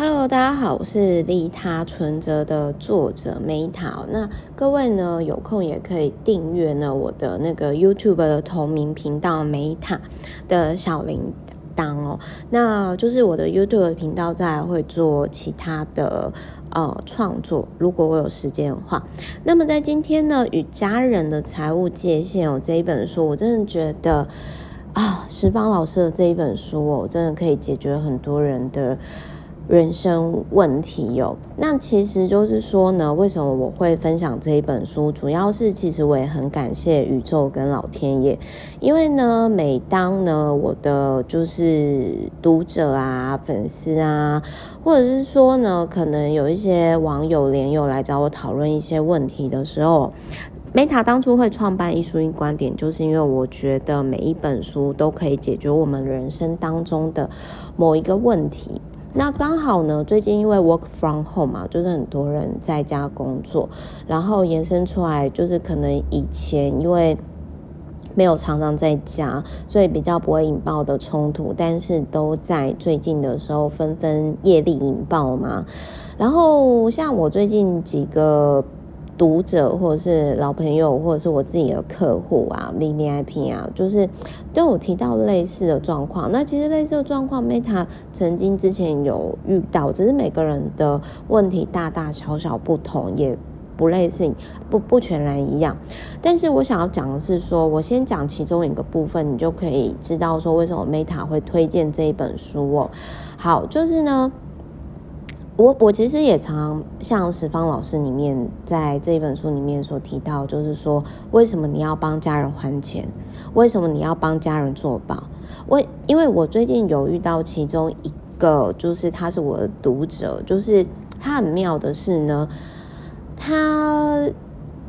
Hello，大家好，我是利他存折的作者 Meta。那各位呢，有空也可以订阅呢我的那个 YouTube 的同名频道梅塔的小铃铛哦。那就是我的 YouTube 频道再会做其他的呃创作，如果我有时间的话。那么在今天呢，与家人的财务界限哦这一本书，我真的觉得啊，十方老师的这一本书哦，真的可以解决很多人的。人生问题有，那其实就是说呢，为什么我会分享这一本书？主要是其实我也很感谢宇宙跟老天爷，因为呢，每当呢我的就是读者啊、粉丝啊，或者是说呢，可能有一些网友、连友来找我讨论一些问题的时候，Meta 当初会创办一书一观点，就是因为我觉得每一本书都可以解决我们人生当中的某一个问题。那刚好呢，最近因为 work from home 嘛，就是很多人在家工作，然后延伸出来就是可能以前因为没有常常在家，所以比较不会引爆的冲突，但是都在最近的时候纷纷业力引爆嘛。然后像我最近几个。读者或者是老朋友，或者是我自己的客户啊，VVIP 啊，就是都有提到类似的状况。那其实类似的状况，Meta 曾经之前有遇到，只是每个人的问题大大小小不同，也不类似，不不全然一样。但是我想要讲的是说，我先讲其中一个部分，你就可以知道说为什么 Meta 会推荐这一本书哦。好，就是呢。我我其实也常像十方老师里面在这一本书里面所提到，就是说为什么你要帮家人还钱？为什么你要帮家人做保？为因为我最近有遇到其中一个，就是他是我的读者，就是他很妙的是呢，他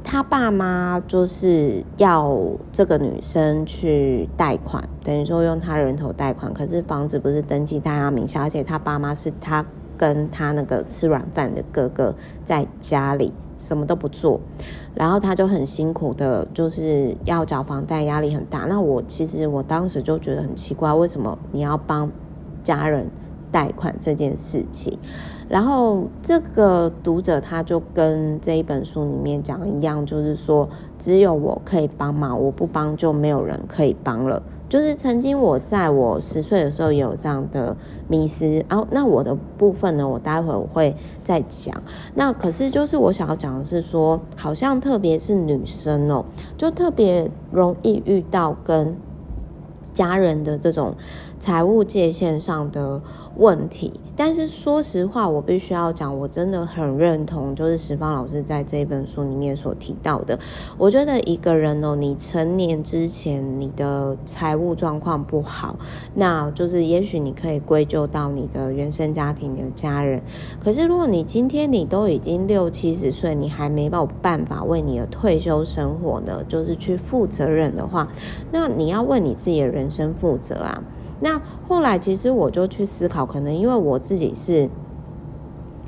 他爸妈就是要这个女生去贷款，等于说用他人头贷款，可是房子不是登记在他名下，而且他爸妈是他。跟他那个吃软饭的哥哥在家里什么都不做，然后他就很辛苦的，就是要缴房贷，压力很大。那我其实我当时就觉得很奇怪，为什么你要帮家人贷款这件事情？然后这个读者他就跟这一本书里面讲一样，就是说只有我可以帮忙，我不帮就没有人可以帮了。就是曾经我在我十岁的时候也有这样的迷失，然后那我的部分呢，我待会我会再讲。那可是就是我想要讲的是说，好像特别是女生哦，就特别容易遇到跟家人的这种财务界限上的问题。但是说实话，我必须要讲，我真的很认同，就是十方老师在这一本书里面所提到的。我觉得一个人哦，你成年之前你的财务状况不好，那就是也许你可以归咎到你的原生家庭、你的家人。可是如果你今天你都已经六七十岁，你还没有办法为你的退休生活呢，就是去负责任的话，那你要为你自己的人生负责啊。那后来，其实我就去思考，可能因为我自己是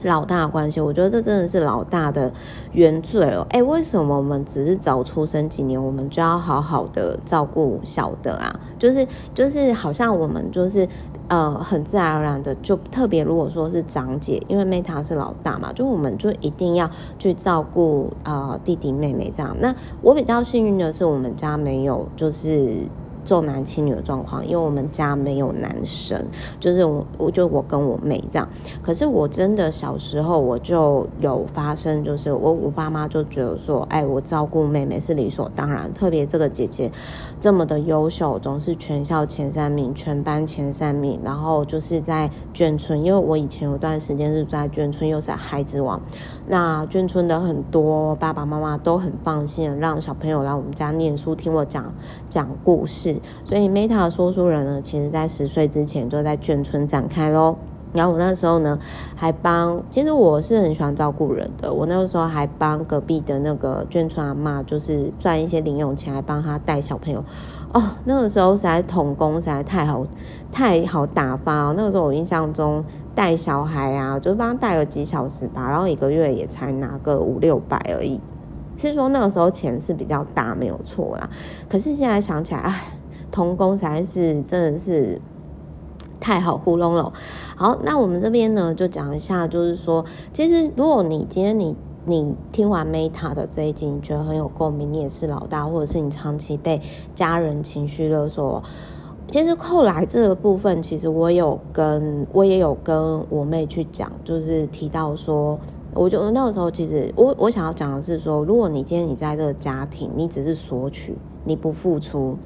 老大的关系，我觉得这真的是老大的原罪哦。哎，为什么我们只是早出生几年，我们就要好好的照顾小的啊？就是就是，好像我们就是呃，很自然而然的，就特别如果说是长姐，因为 Meta 是老大嘛，就我们就一定要去照顾、呃、弟弟妹妹这样。那我比较幸运的是，我们家没有就是。重男轻女的状况，因为我们家没有男生，就是我，我就我跟我妹这样。可是我真的小时候我就有发生，就是我我爸妈就觉得说，哎，我照顾妹妹是理所当然。特别这个姐姐这么的优秀，总是全校前三名，全班前三名。然后就是在眷村，因为我以前有段时间是在眷村，又是孩子王。那眷村的很多爸爸妈妈都很放心，让小朋友来我们家念书，听我讲讲故事。所以，Meta 的说书人呢，其实在十岁之前就在眷村展开喽。然后我那时候呢，还帮，其实我是很喜欢照顾人的。我那个时候还帮隔壁的那个眷村阿嬷，就是赚一些零用钱，还帮他带小朋友。哦，那个时候实在童工实在太好，太好打发哦。那个时候我印象中带小孩啊，就帮他带个几小时吧，然后一个月也才拿个五六百而已。是说那个时候钱是比较大，没有错啦。可是现在想起来，哎。童工才是真的是太好糊弄了。好，那我们这边呢就讲一下，就是说，其实如果你今天你你听完 Meta 的这一集，你觉得很有共鸣，你也是老大，或者是你长期被家人情绪勒索。其实后来这个部分，其实我有跟我也有跟我妹去讲，就是提到说，我就那个时候其实我我想要讲的是说，如果你今天你在这个家庭，你只是索取，你不付出，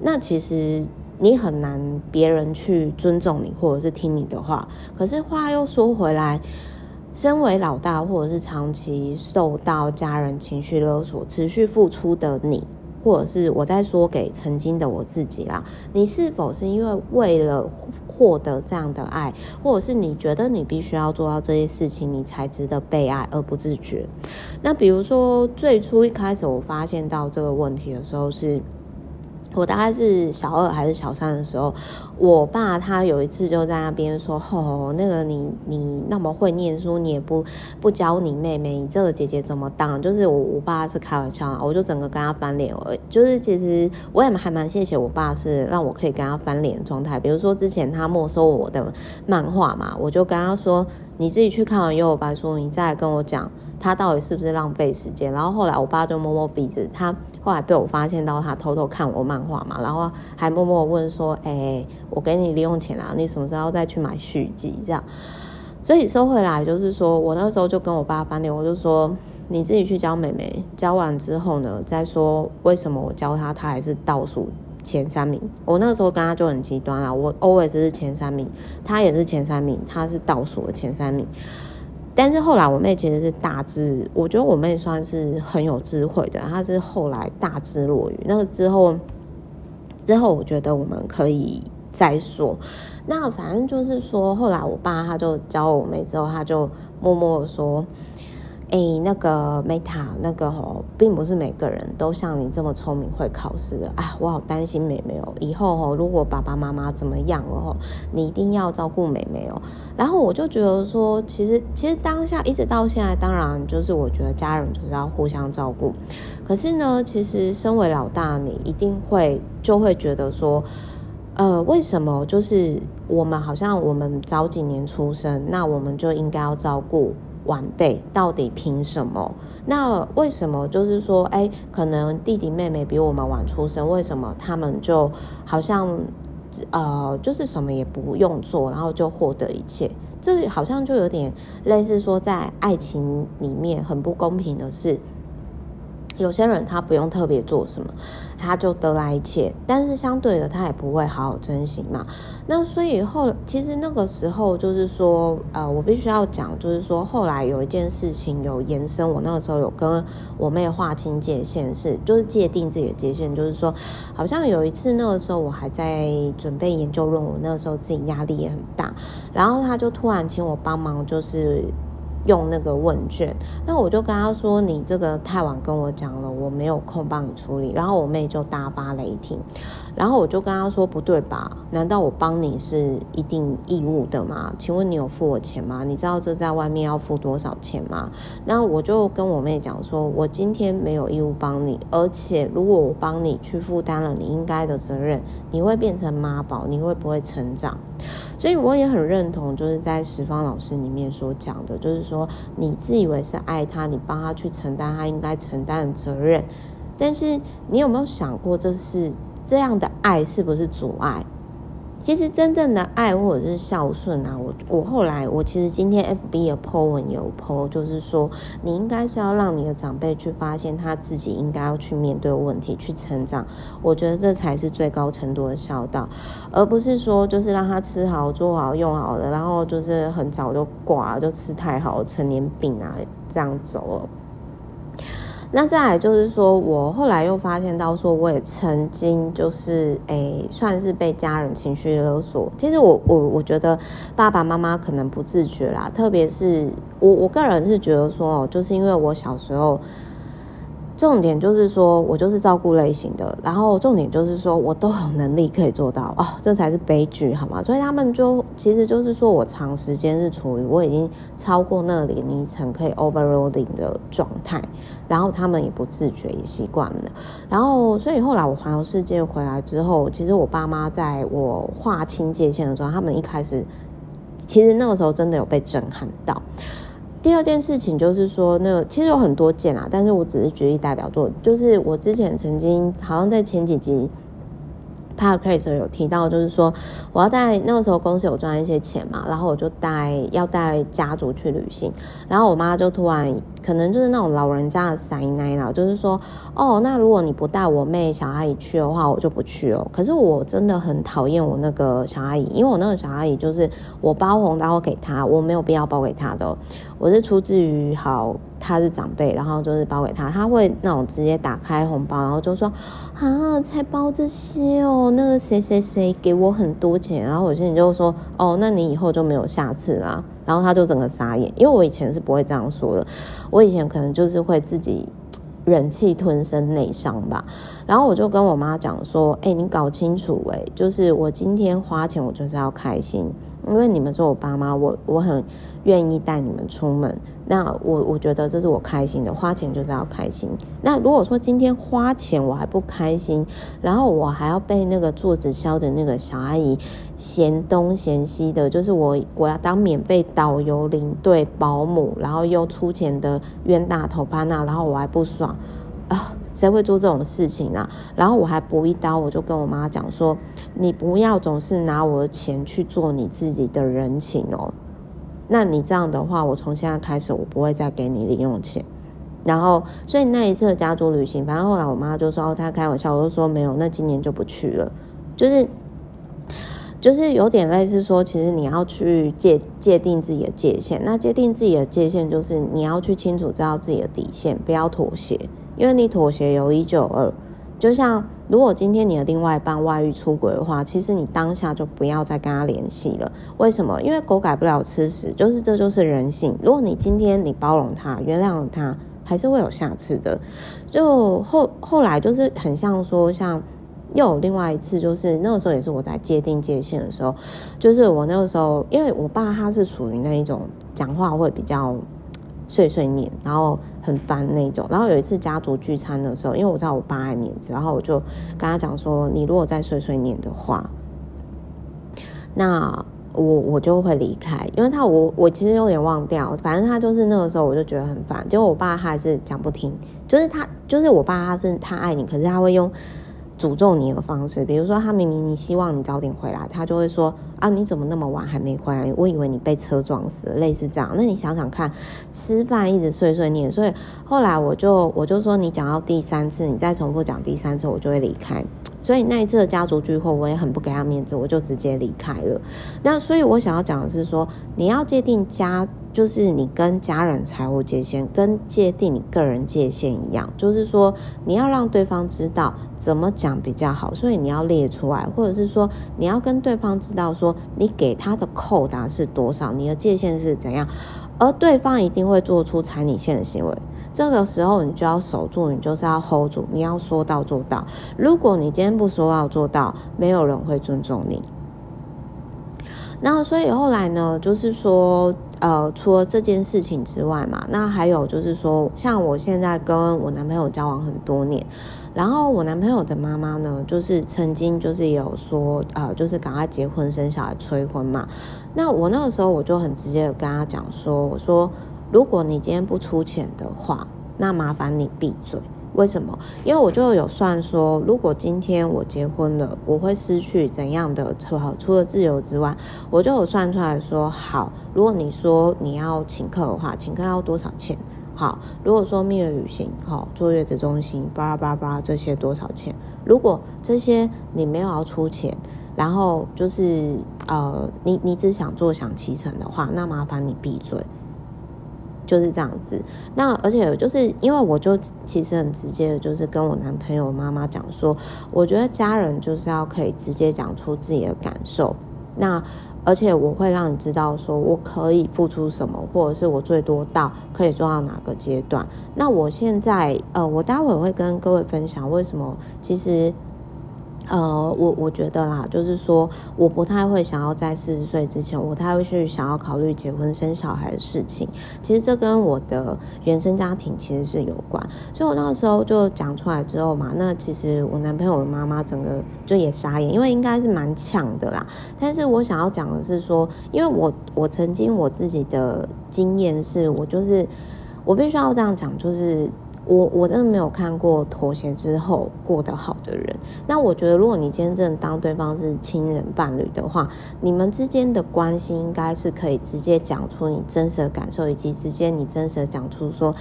那其实你很难别人去尊重你或者是听你的话。可是话又说回来，身为老大或者是长期受到家人情绪勒索、持续付出的你。或者是我在说给曾经的我自己啦，你是否是因为为了获得这样的爱，或者是你觉得你必须要做到这些事情，你才值得被爱而不自觉？那比如说最初一开始我发现到这个问题的时候是。我大概是小二还是小三的时候，我爸他有一次就在那边说：“哦，那个你你那么会念书，你也不不教你妹妹，你这个姐姐怎么当？”就是我我爸是开玩笑，我就整个跟他翻脸。就是其实我也还蛮谢谢我爸，是让我可以跟他翻脸的状态。比如说之前他没收我的漫画嘛，我就跟他说：“你自己去看完《幽游白书》，你再跟我讲他到底是不是浪费时间。”然后后来我爸就摸摸鼻子，他。后来被我发现到他偷偷看我漫画嘛，然后还默默问说：“哎、我给你零用钱啊，你什么时候再去买续集？”这样，所以收回来就是说我那时候就跟我爸翻脸，我就说：“你自己去教妹妹，教完之后呢，再说为什么我教他，他还是倒数前三名。我那个时候跟他就很极端了，我 always 是前三名，他也是前三名，他是倒数的前三名。”但是后来我妹其实是大智，我觉得我妹算是很有智慧的。她是后来大智若愚，那个之后之后，我觉得我们可以再说。那反正就是说，后来我爸他就教我妹之后，他就默默的说。哎，那个 Meta，那个吼，并不是每个人都像你这么聪明会考试的啊！我好担心妹妹哦，以后吼，如果爸爸妈妈怎么样了吼，你一定要照顾妹妹哦。然后我就觉得说，其实其实当下一直到现在，当然就是我觉得家人就是要互相照顾。可是呢，其实身为老大，你一定会就会觉得说，呃，为什么就是我们好像我们早几年出生，那我们就应该要照顾。晚辈到底凭什么？那为什么就是说，哎，可能弟弟妹妹比我们晚出生，为什么他们就好像，呃，就是什么也不用做，然后就获得一切？这好像就有点类似说，在爱情里面很不公平的事。有些人他不用特别做什么，他就得来一切，但是相对的他也不会好好珍惜嘛。那所以后其实那个时候就是说，呃，我必须要讲，就是说后来有一件事情有延伸，我那个时候有跟我妹划清界限，是就是界定自己的界限，就是说好像有一次那个时候我还在准备研究论文，那个时候自己压力也很大，然后他就突然请我帮忙，就是。用那个问卷，那我就跟他说：“你这个太晚跟我讲了，我没有空帮你处理。”然后我妹就大发雷霆，然后我就跟他说：“不对吧？难道我帮你是一定义务的吗？请问你有付我钱吗？你知道这在外面要付多少钱吗？”那我就跟我妹讲说：“我今天没有义务帮你，而且如果我帮你去负担了你应该的责任，你会变成妈宝，你会不会成长？”所以我也很认同，就是在十方老师里面所讲的，就是说你自以为是爱他，你帮他去承担他应该承担的责任，但是你有没有想过，这是这样的爱是不是阻碍？其实真正的爱或者是孝顺啊，我我后来我其实今天 FB 有 po 文有 po，就是说你应该是要让你的长辈去发现他自己应该要去面对问题，去成长。我觉得这才是最高程度的孝道，而不是说就是让他吃好、做好、用好的，然后就是很早就挂，就吃太好，成年病啊这样走了。那再来就是说，我后来又发现到说，我也曾经就是诶、算是被家人情绪勒索。其实我我我觉得爸爸妈妈可能不自觉啦，特别是我我个人是觉得说哦，就是因为我小时候。重点就是说，我就是照顾类型的，然后重点就是说我都有能力可以做到哦，这才是悲剧，好吗？所以他们就其实就是说我长时间是处于我已经超过那个年龄层可以 overloading 的状态，然后他们也不自觉也习惯了，然后所以后来我环游世界回来之后，其实我爸妈在我划清界限的时候，他们一开始其实那个时候真的有被震撼到。第二件事情就是说，那其实有很多件啊，但是我只是举例代表作，就是我之前曾经好像在前几集。Podcast 有提到，就是说我要带那个时候公司有赚一些钱嘛，然后我就带要带家族去旅行，然后我妈就突然可能就是那种老人家的塞奶啦，就是说哦，那如果你不带我妹小阿姨去的话，我就不去哦。可是我真的很讨厌我那个小阿姨，因为我那个小阿姨就是我包红包给她，我没有必要包给她的，我是出自于好。他是长辈，然后就是包给他，他会那种直接打开红包，然后就说啊，才包这些哦，那个谁谁谁给我很多钱，然后我心里就说哦，那你以后就没有下次啦。然后他就整个傻眼，因为我以前是不会这样说的，我以前可能就是会自己忍气吞声内伤吧。然后我就跟我妈讲说，哎，你搞清楚，哎，就是我今天花钱，我就是要开心。因为你们是我爸妈，我我很愿意带你们出门。那我我觉得这是我开心的，花钱就是要开心。那如果说今天花钱我还不开心，然后我还要被那个做直销的那个小阿姨嫌东嫌西的，就是我我要当免费导游、领队、保姆，然后又出钱的冤大头趴那，然后我还不爽啊。谁会做这种事情呢？然后我还补一刀，我就跟我妈讲说：“你不要总是拿我的钱去做你自己的人情哦。那你这样的话，我从现在开始，我不会再给你零用钱。然后，所以那一次的家族旅行，反正后来我妈就说：‘哦，她开玩笑。’我就说：‘没有，那今年就不去了。’就是，就是有点类似说，其实你要去界界定自己的界限。那界定自己的界限，就是你要去清楚知道自己的底线，不要妥协。”因为你妥协有一就二，就像如果今天你的另外一半外遇出轨的话，其实你当下就不要再跟他联系了。为什么？因为狗改不了吃屎，就是这就是人性。如果你今天你包容他、原谅了他，还是会有下次的。就后后来就是很像说，像又有另外一次，就是那个时候也是我在界定界限的时候，就是我那个时候，因为我爸他是属于那一种讲话会比较。碎碎念，然后很烦那种。然后有一次家族聚餐的时候，因为我知道我爸爱面子，然后我就跟他讲说：“你如果再碎碎念的话，那我我就会离开。”因为他我我其实有点忘掉，反正他就是那个时候我就觉得很烦。结果我爸他还是讲不听，就是他就是我爸他是他爱你，可是他会用诅咒你的方式，比如说他明明你希望你早点回来，他就会说。啊！你怎么那么晚还没回来？我以为你被车撞死了，类似这样。那你想想看，吃饭一直碎碎念，所以后来我就我就说，你讲到第三次，你再重复讲第三次，我就会离开。所以那一次的家族聚会，我也很不给他面子，我就直接离开了。那所以我想要讲的是说，你要界定家。就是你跟家人财务界限，跟界定你个人界限一样，就是说你要让对方知道怎么讲比较好，所以你要列出来，或者是说你要跟对方知道说你给他的扣打是多少，你的界限是怎样，而对方一定会做出踩你线的行为，这个时候你就要守住，你就是要 hold 住，你要说到做到。如果你今天不说到做到，没有人会尊重你。那所以后来呢，就是说。呃，除了这件事情之外嘛，那还有就是说，像我现在跟我男朋友交往很多年，然后我男朋友的妈妈呢，就是曾经就是有说，呃，就是赶快结婚生小孩催婚嘛。那我那个时候我就很直接的跟他讲说，我说如果你今天不出钱的话，那麻烦你闭嘴。为什么？因为我就有算说，如果今天我结婚了，我会失去怎样的？除了自由之外，我就有算出来说，好，如果你说你要请客的话，请客要多少钱？好，如果说蜜月旅行，好，坐月子中心，巴拉巴拉巴拉这些多少钱？如果这些你没有要出钱，然后就是呃，你你只想坐享其成的话，那麻烦你闭嘴。就是这样子，那而且就是因为我就其实很直接的，就是跟我男朋友妈妈讲说，我觉得家人就是要可以直接讲出自己的感受。那而且我会让你知道，说我可以付出什么，或者是我最多到可以做到哪个阶段。那我现在，呃，我待会会跟各位分享为什么，其实。呃，我我觉得啦，就是说，我不太会想要在四十岁之前，我太会去想要考虑结婚生小孩的事情。其实这跟我的原生家庭其实是有关，所以我那个时候就讲出来之后嘛，那其实我男朋友的妈妈整个就也傻眼，因为应该是蛮呛的啦。但是我想要讲的是说，因为我我曾经我自己的经验是，我就是我必须要这样讲，就是。我我真的没有看过妥协之后过得好的人。那我觉得，如果你今天真的当对方是亲人伴侣的话，你们之间的关系应该是可以直接讲出你真实的感受，以及直接你真实的讲出说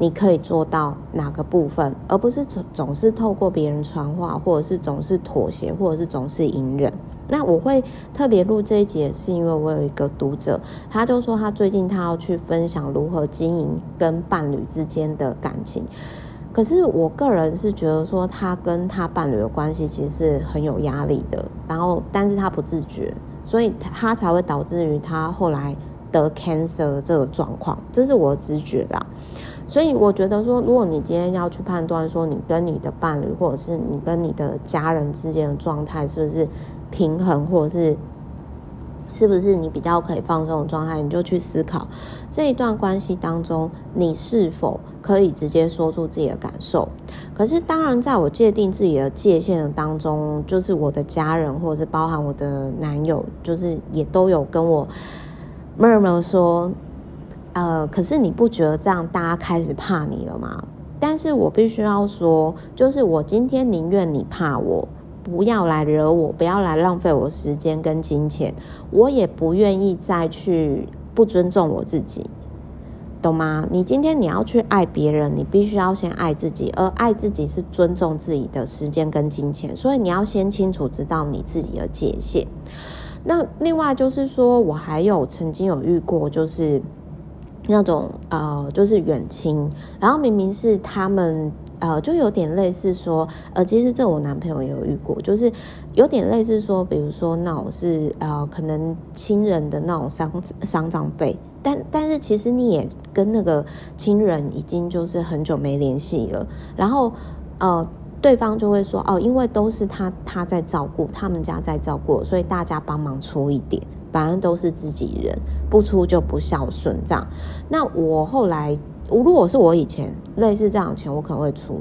你可以做到哪个部分，而不是总总是透过别人传话，或者是总是妥协，或者是总是隐忍。那我会特别录这一节，是因为我有一个读者，他就说他最近他要去分享如何经营跟伴侣之间的感情。可是我个人是觉得说，他跟他伴侣的关系其实是很有压力的，然后但是他不自觉，所以他才会导致于他后来得 cancer 这个状况，这是我的直觉啦。所以我觉得说，如果你今天要去判断说，你跟你的伴侣或者是你跟你的家人之间的状态是不是平衡，或者是是不是你比较可以放松的状态，你就去思考这一段关系当中，你是否可以直接说出自己的感受。可是，当然，在我界定自己的界限的当中，就是我的家人，或者是包含我的男友，就是也都有跟我 murmur 说。呃，可是你不觉得这样大家开始怕你了吗？但是我必须要说，就是我今天宁愿你怕我，不要来惹我，不要来浪费我时间跟金钱，我也不愿意再去不尊重我自己，懂吗？你今天你要去爱别人，你必须要先爱自己，而爱自己是尊重自己的时间跟金钱，所以你要先清楚知道你自己的界限。那另外就是说，我还有曾经有遇过，就是。那种呃，就是远亲，然后明明是他们呃，就有点类似说，呃，其实这我男朋友也有遇过，就是有点类似说，比如说那种是呃，可能亲人的那种丧丧葬费，但但是其实你也跟那个亲人已经就是很久没联系了，然后呃，对方就会说哦，因为都是他他在照顾，他们家在照顾，所以大家帮忙出一点。反正都是自己人，不出就不孝顺这样。那我后来，如果是我以前类似这样钱，我可能会出。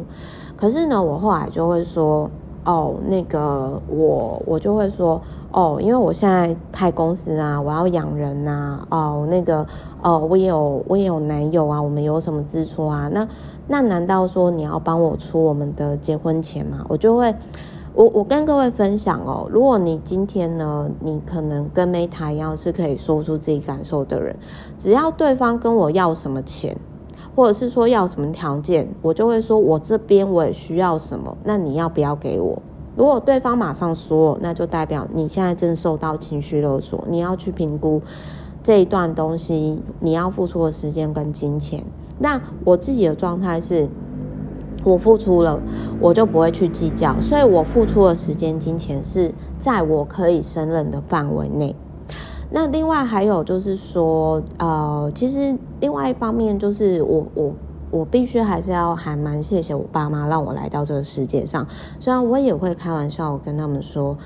可是呢，我后来就会说，哦，那个我我就会说，哦，因为我现在开公司啊，我要养人呐，哦，那个哦，我也有我也有男友啊，我们有什么支出啊？那那难道说你要帮我出我们的结婚钱吗？我就会。我我跟各位分享哦，如果你今天呢，你可能跟 Meta 一样是可以说出自己感受的人，只要对方跟我要什么钱，或者是说要什么条件，我就会说我这边我也需要什么，那你要不要给我？如果对方马上说，那就代表你现在正受到情绪勒索，你要去评估这一段东西你要付出的时间跟金钱。那我自己的状态是。我付出了，我就不会去计较，所以我付出的时间、金钱是在我可以胜任的范围内。那另外还有就是说，呃，其实另外一方面就是我我我必须还是要还蛮谢谢我爸妈让我来到这个世界上，虽然我也会开玩笑我跟他们说，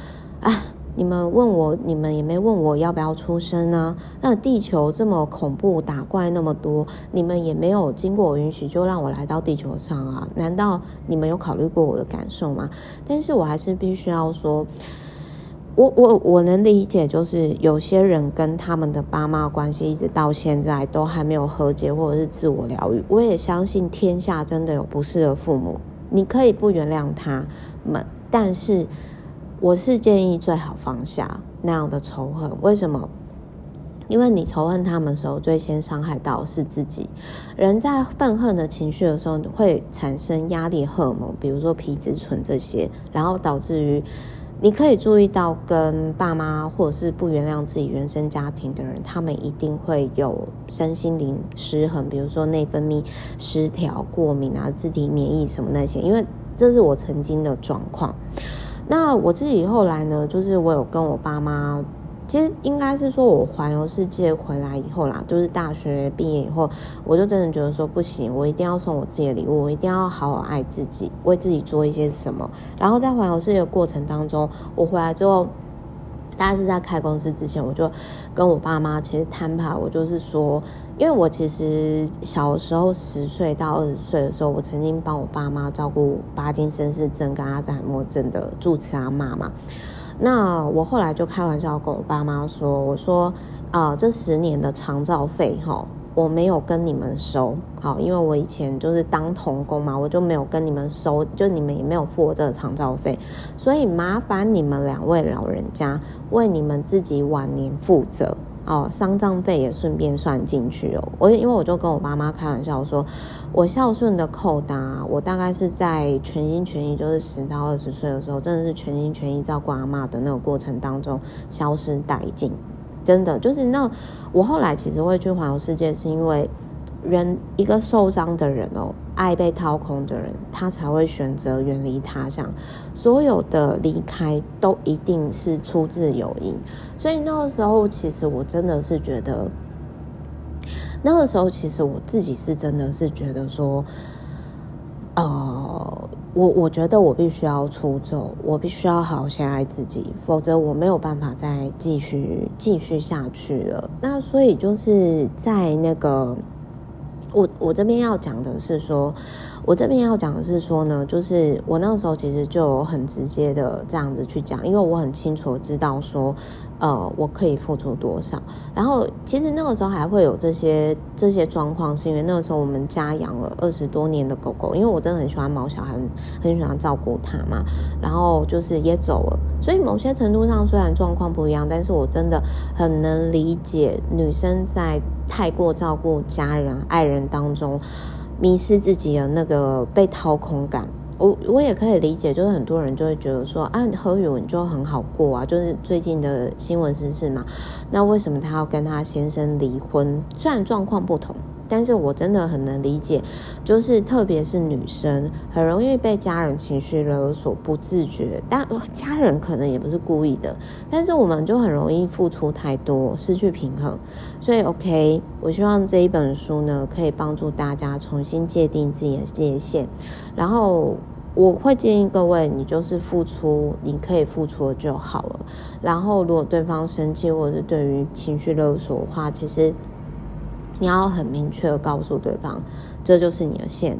啊。你们问我，你们也没问我要不要出生呢？那地球这么恐怖，打怪那么多，你们也没有经过我允许就让我来到地球上啊？难道你们有考虑过我的感受吗？但是我还是必须要说，我我我能理解，就是有些人跟他们的爸妈关系一直到现在都还没有和解，或者是自我疗愈。我也相信天下真的有不是的父母，你可以不原谅他们，但是。我是建议最好放下那样的仇恨，为什么？因为你仇恨他们的时候，最先伤害到是自己。人在愤恨的情绪的时候，会产生压力荷尔蒙，比如说皮质醇这些，然后导致于你可以注意到，跟爸妈或者是不原谅自己原生家庭的人，他们一定会有身心灵失衡，比如说内分泌失调、过敏啊、自体免疫什么那些，因为这是我曾经的状况。那我自己后来呢，就是我有跟我爸妈其实应该是说我环游世界回来以后啦，就是大学毕业以后，我就真的觉得说不行，我一定要送我自己的礼物，我一定要好好爱自己，为自己做一些什么。然后在环游世界的过程当中，我回来之后。大概是在开公司之前，我就跟我爸妈其实摊牌，我就是说，因为我其实小时候十岁到二十岁的时候，我曾经帮我爸妈照顾巴金森氏症跟阿兹海默症的住持阿妈嘛。那我后来就开玩笑跟我爸妈说，我说，啊、呃，这十年的长照费，哈。我没有跟你们收，好，因为我以前就是当童工嘛，我就没有跟你们收，就你们也没有付我这个长照费，所以麻烦你们两位老人家为你们自己晚年负责哦，丧葬费也顺便算进去哦。我因为我就跟我妈妈开玩笑说，我孝顺的扣打，我大概是在全心全意，就是十到二十岁的时候，真的是全心全意照顾阿妈的那个过程当中消失殆尽。真的就是那，我后来其实会去环游世界，是因为人一个受伤的人哦，爱被掏空的人，他才会选择远离他乡。所有的离开都一定是出自有因，所以那个时候，其实我真的是觉得，那个时候其实我自己是真的是觉得说，呃。我我觉得我必须要出走，我必须要好好先爱自己，否则我没有办法再继续继续下去了。那所以就是在那个，我我这边要讲的是说，我这边要讲的是说呢，就是我那个时候其实就很直接的这样子去讲，因为我很清楚知道说。呃，我可以付出多少？然后其实那个时候还会有这些这些状况，是因为那个时候我们家养了二十多年的狗狗，因为我真的很喜欢毛小孩，很喜欢照顾它嘛。然后就是也走了，所以某些程度上虽然状况不一样，但是我真的很能理解女生在太过照顾家人、爱人当中，迷失自己的那个被掏空感。我我也可以理解，就是很多人就会觉得说，啊，何宇文就很好过啊，就是最近的新闻时事嘛，那为什么他要跟他先生离婚？虽然状况不同。但是我真的很能理解，就是特别是女生，很容易被家人情绪勒索，不自觉。但 家人可能也不是故意的，但是我们就很容易付出太多，失去平衡。所以，OK，我希望这一本书呢，可以帮助大家重新界定自己的界限。然后，我会建议各位，你就是付出你可以付出的就好了。然后，如果对方生气或者是对于情绪勒索的话，其实。你要很明确的告诉对方，这就是你的线。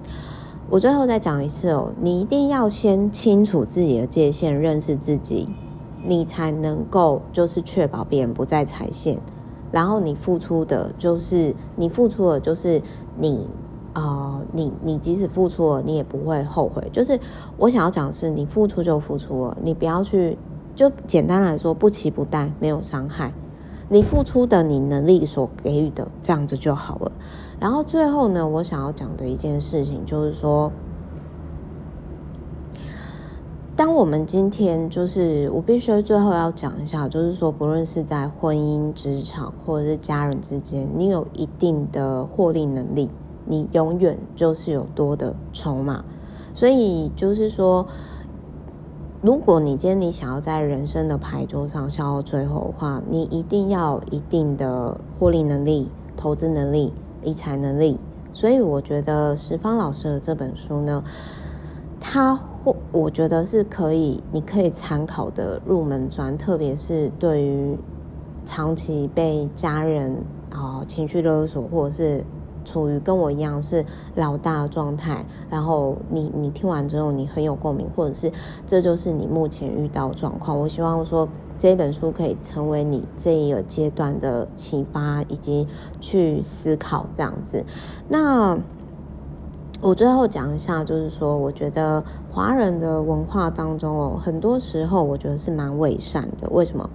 我最后再讲一次哦，你一定要先清楚自己的界限，认识自己，你才能够就是确保别人不再踩线。然后你付出的就是你付出的，就是你、呃，你你即使付出了，你也不会后悔。就是我想要讲的是，你付出就付出了，你不要去就简单来说，不期不待，没有伤害。你付出的，你能力所给予的，这样子就好了。然后最后呢，我想要讲的一件事情就是说，当我们今天就是我必须最后要讲一下，就是说，不论是在婚姻、职场或者是家人之间，你有一定的获利能力，你永远就是有多的筹码。所以就是说。如果你今天你想要在人生的牌桌上笑到最后的话，你一定要有一定的获利能力、投资能力、理财能力。所以我觉得十方老师的这本书呢，它或我觉得是可以，你可以参考的入门砖，特别是对于长期被家人啊情绪勒索或者是。处于跟我一样是老大的状态，然后你你听完之后你很有共鸣，或者是这就是你目前遇到的状况。我希望说这本书可以成为你这一个阶段的启发，以及去思考这样子。那。我最后讲一下，就是说，我觉得华人的文化当中哦，很多时候我觉得是蛮伪善的。为什么？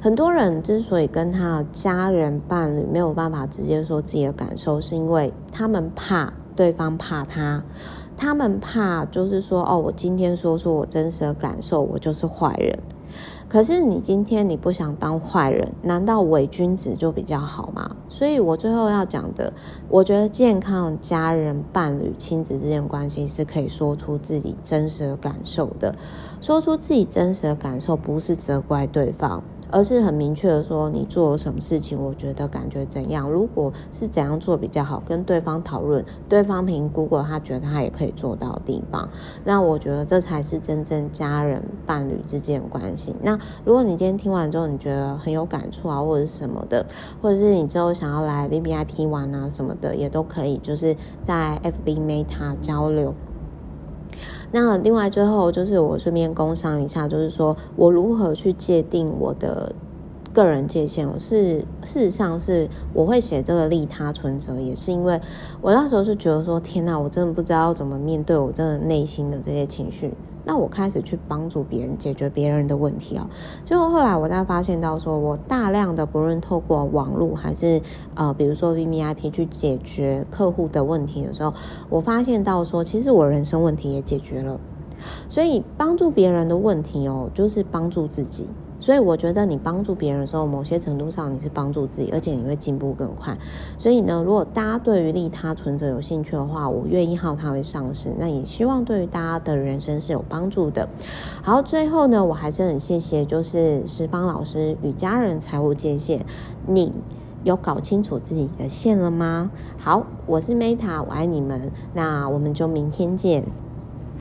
很多人之所以跟他的家人、伴侣没有办法直接说自己的感受，是因为他们怕对方怕他，他们怕就是说，哦，我今天说出我真实的感受，我就是坏人。可是你今天你不想当坏人，难道伪君子就比较好吗？所以我最后要讲的，我觉得健康家人、伴侣、亲子之间关系是可以说出自己真实的感受的。说出自己真实的感受，不是责怪对方，而是很明确的说你做了什么事情，我觉得感觉怎样，如果是怎样做比较好，跟对方讨论，对方评估过，他觉得他也可以做到的地方，那我觉得这才是真正家人伴侣之间的关系。那如果你今天听完之后，你觉得很有感触啊，或者什么的，或者是你之后想要来 VVIP 玩啊什么的，也都可以，就是在 FB Meta 交流。那另外最后就是我顺便工商一下，就是说我如何去界定我的个人界限。我是事实上是我会写这个利他存折，也是因为我那时候是觉得说，天哪，我真的不知道怎么面对我真的内心的这些情绪。那我开始去帮助别人解决别人的问题啊，最后后来我才发现到，说我大量的不论透过网络还是呃，比如说 VVIP 去解决客户的问题的时候，我发现到说，其实我人生问题也解决了，所以帮助别人的问题哦，就是帮助自己。所以我觉得你帮助别人的时候，某些程度上你是帮助自己，而且你会进步更快。所以呢，如果大家对于利他存折有兴趣的话，五月一号它会上市。那也希望对于大家的人生是有帮助的。好，最后呢，我还是很谢谢，就是十方老师与家人财务界限，你有搞清楚自己的线了吗？好，我是 Meta，我爱你们。那我们就明天见。